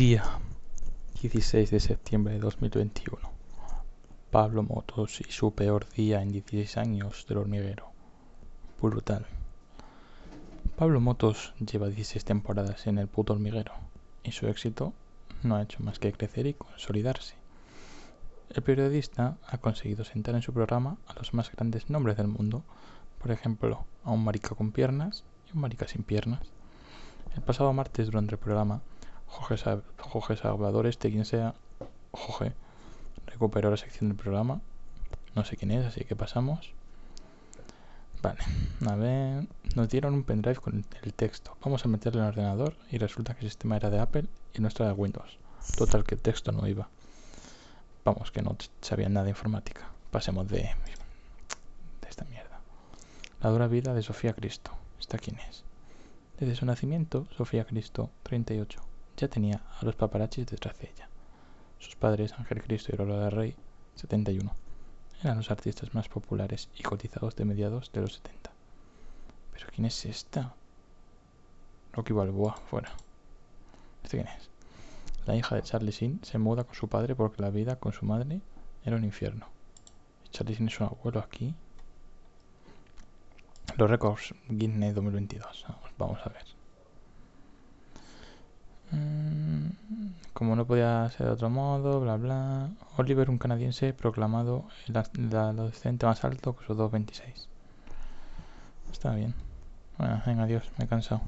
Día 16 de septiembre de 2021. Pablo Motos y su peor día en 16 años del hormiguero. Brutal. Pablo Motos lleva 16 temporadas en el puto hormiguero y su éxito no ha hecho más que crecer y consolidarse. El periodista ha conseguido sentar en su programa a los más grandes nombres del mundo, por ejemplo, a un marica con piernas y un marica sin piernas. El pasado martes durante el programa Jorge, Salvador, este quien sea, Jorge, recuperó la sección del programa. No sé quién es, así que pasamos. Vale, a ver, nos dieron un pendrive con el texto. Vamos a meterlo en el ordenador y resulta que el sistema era de Apple y nuestro de Windows. Total, que el texto no iba. Vamos, que no sabían nada de informática. Pasemos de, de esta mierda. La dura vida de Sofía Cristo. ¿Esta quién es? Desde su nacimiento, Sofía Cristo, 38 ya tenía a los paparachis detrás de ella. Sus padres, Ángel Cristo y Lola Rey, 71, eran los artistas más populares y cotizados de mediados de los 70. ¿Pero quién es esta? Rocky Balboa, fuera. ¿Este quién es? La hija de Charlie Sin se muda con su padre porque la vida con su madre era un infierno. Charlie Sin es un abuelo aquí. Los récords Guinness 2022. vamos a ver. Como no podía ser de otro modo, bla bla. Oliver, un canadiense, proclamado el, adolescente más alto con sus 2.26. Está bien. Bueno, venga, adiós, me he cansado.